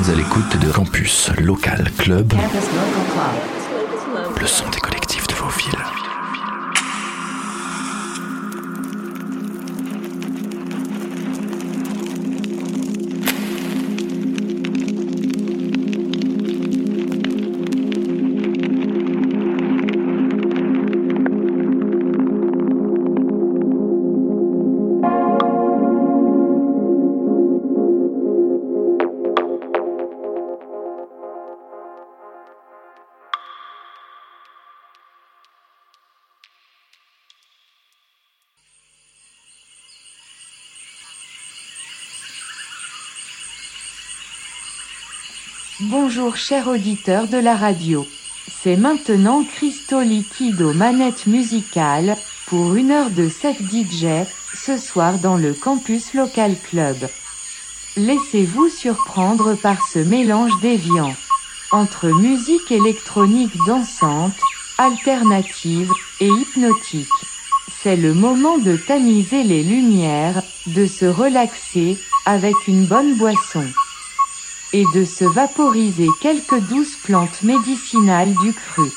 êtes à l'écoute de Campus Local Club, le son des collectifs de vos villes. Bonjour chers auditeurs de la radio. C'est maintenant Christo Liquido manette musicale, pour une heure de set DJ, ce soir dans le campus local club. Laissez-vous surprendre par ce mélange déviant. Entre musique électronique dansante, alternative, et hypnotique. C'est le moment de tamiser les lumières, de se relaxer, avec une bonne boisson et de se vaporiser quelques douces plantes médicinales du cru.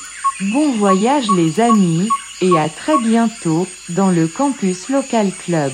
Bon voyage les amis, et à très bientôt dans le campus local club.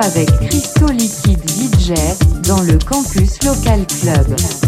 Avec Crystal Liquid DJ dans le campus local club.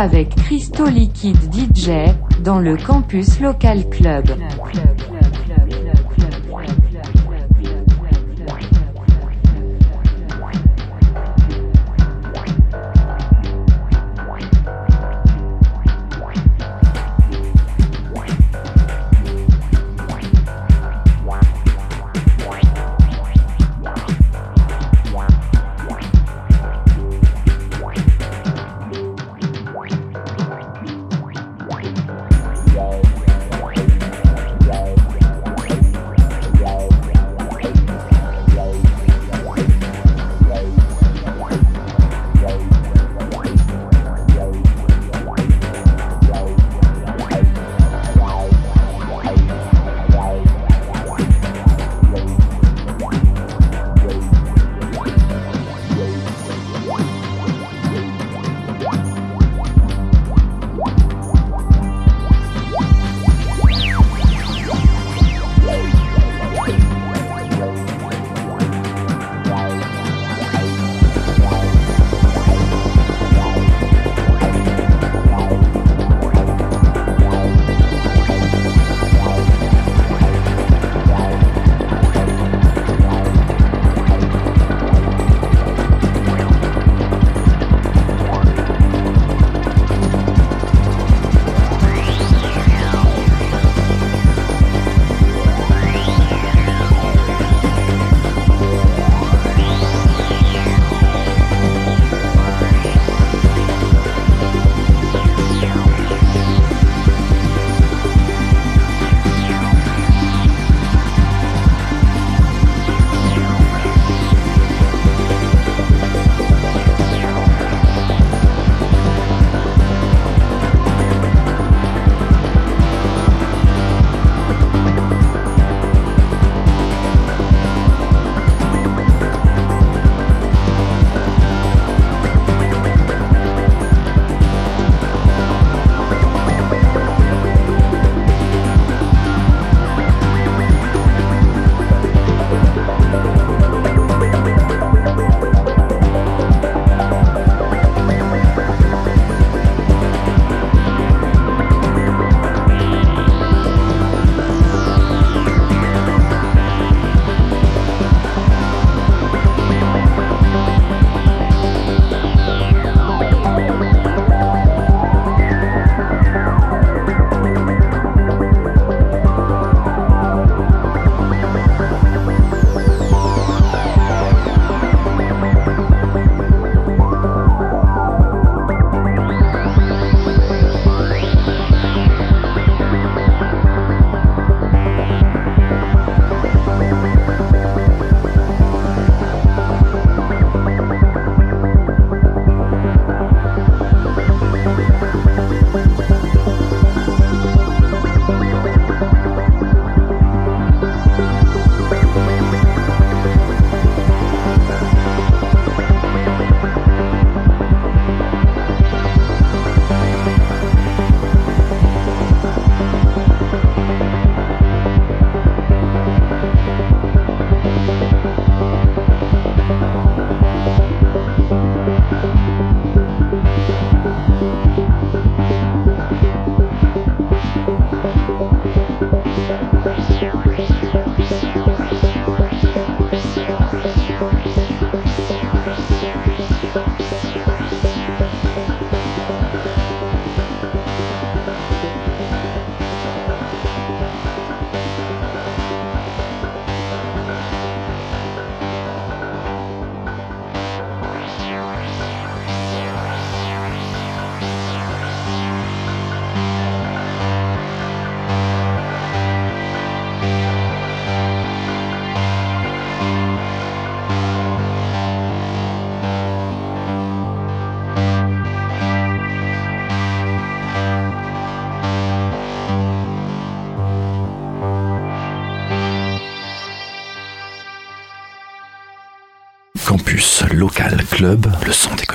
Avec Crystal Liquide DJ, dans le campus local club. Le son des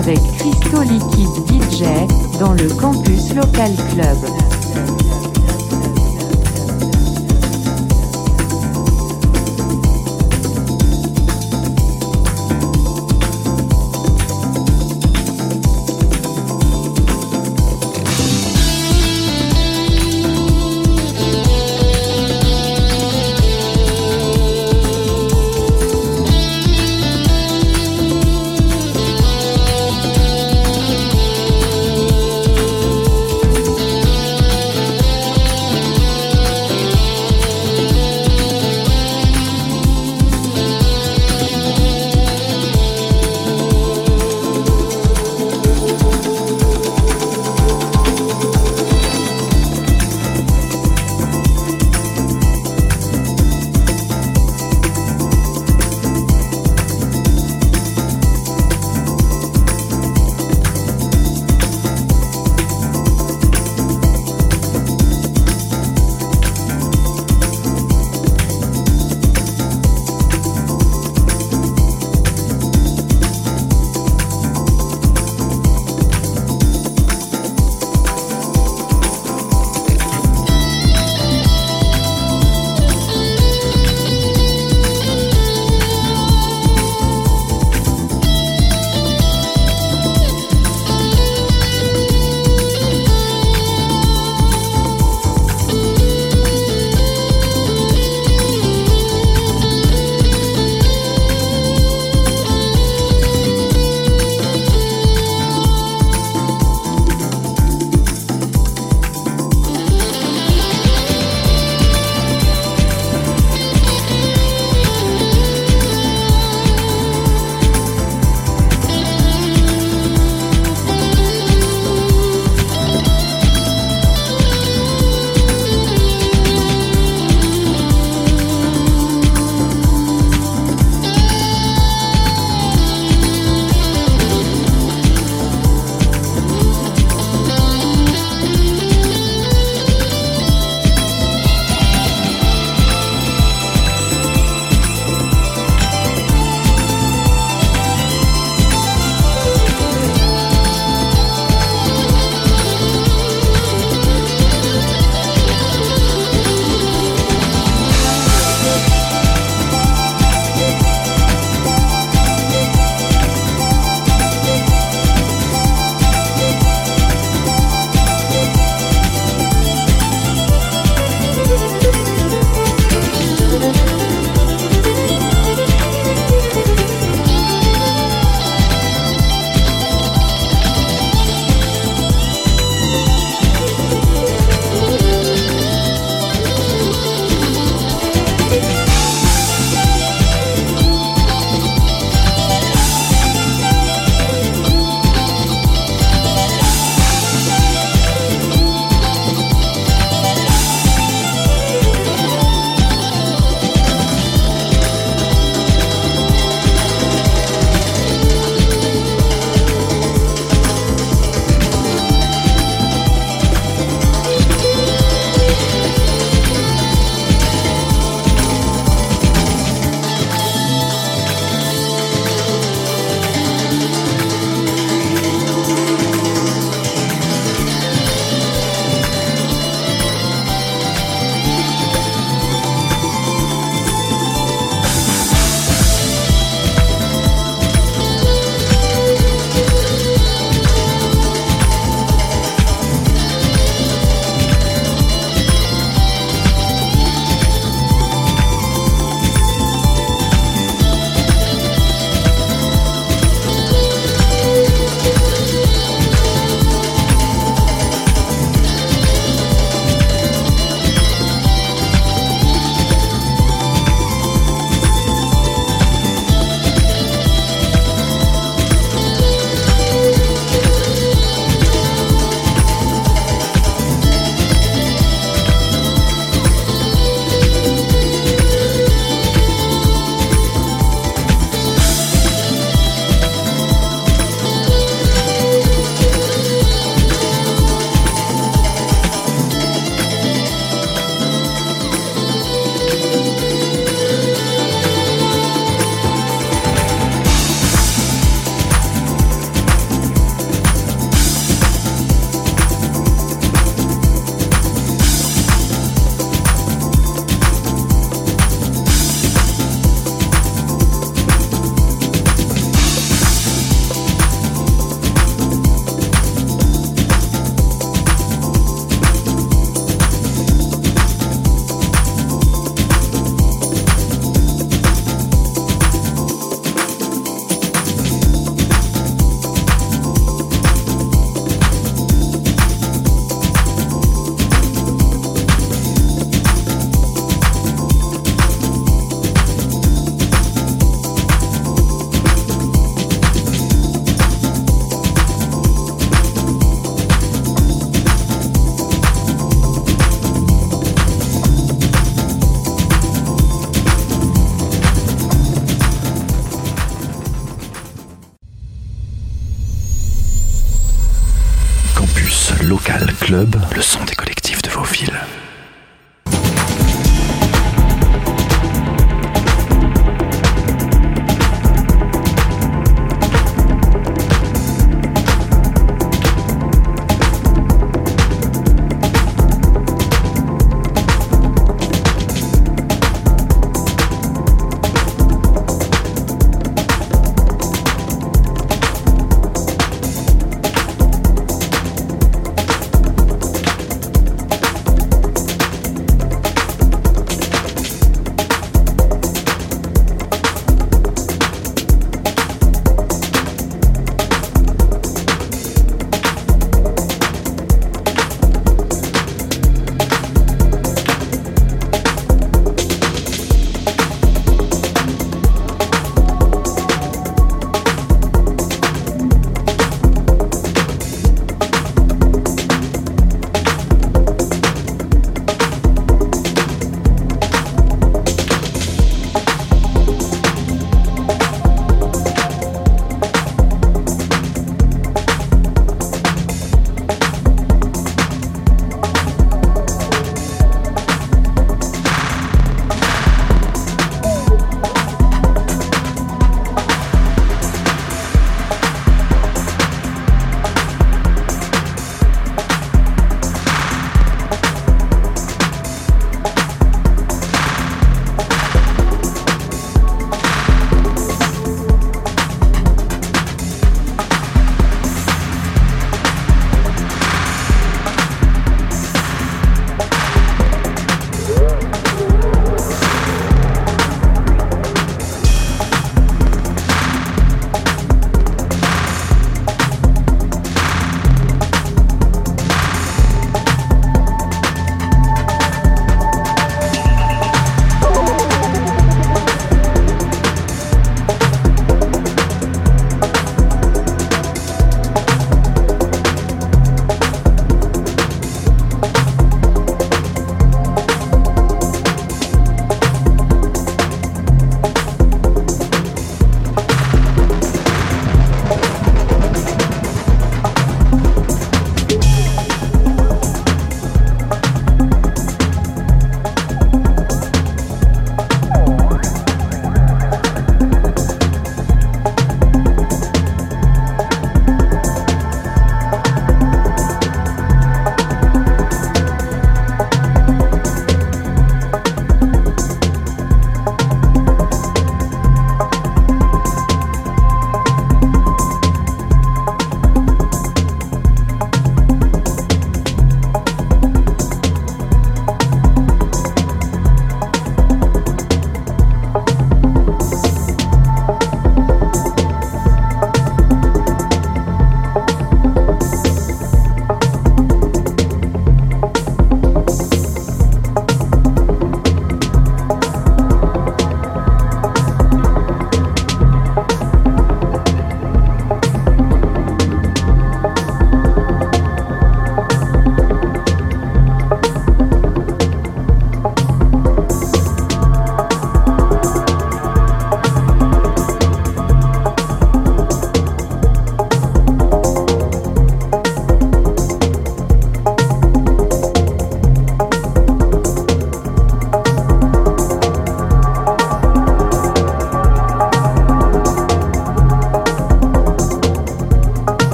avec Crystal Liquid DJ dans le Campus Local Club.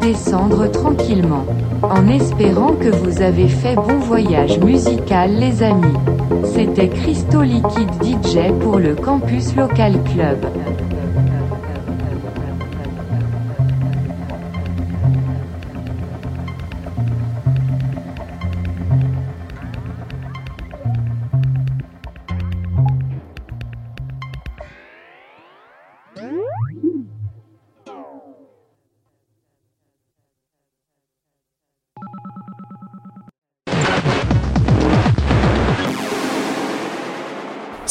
Redescendre tranquillement. En espérant que vous avez fait bon voyage musical les amis. C'était Christo Liquide DJ pour le Campus Local Club.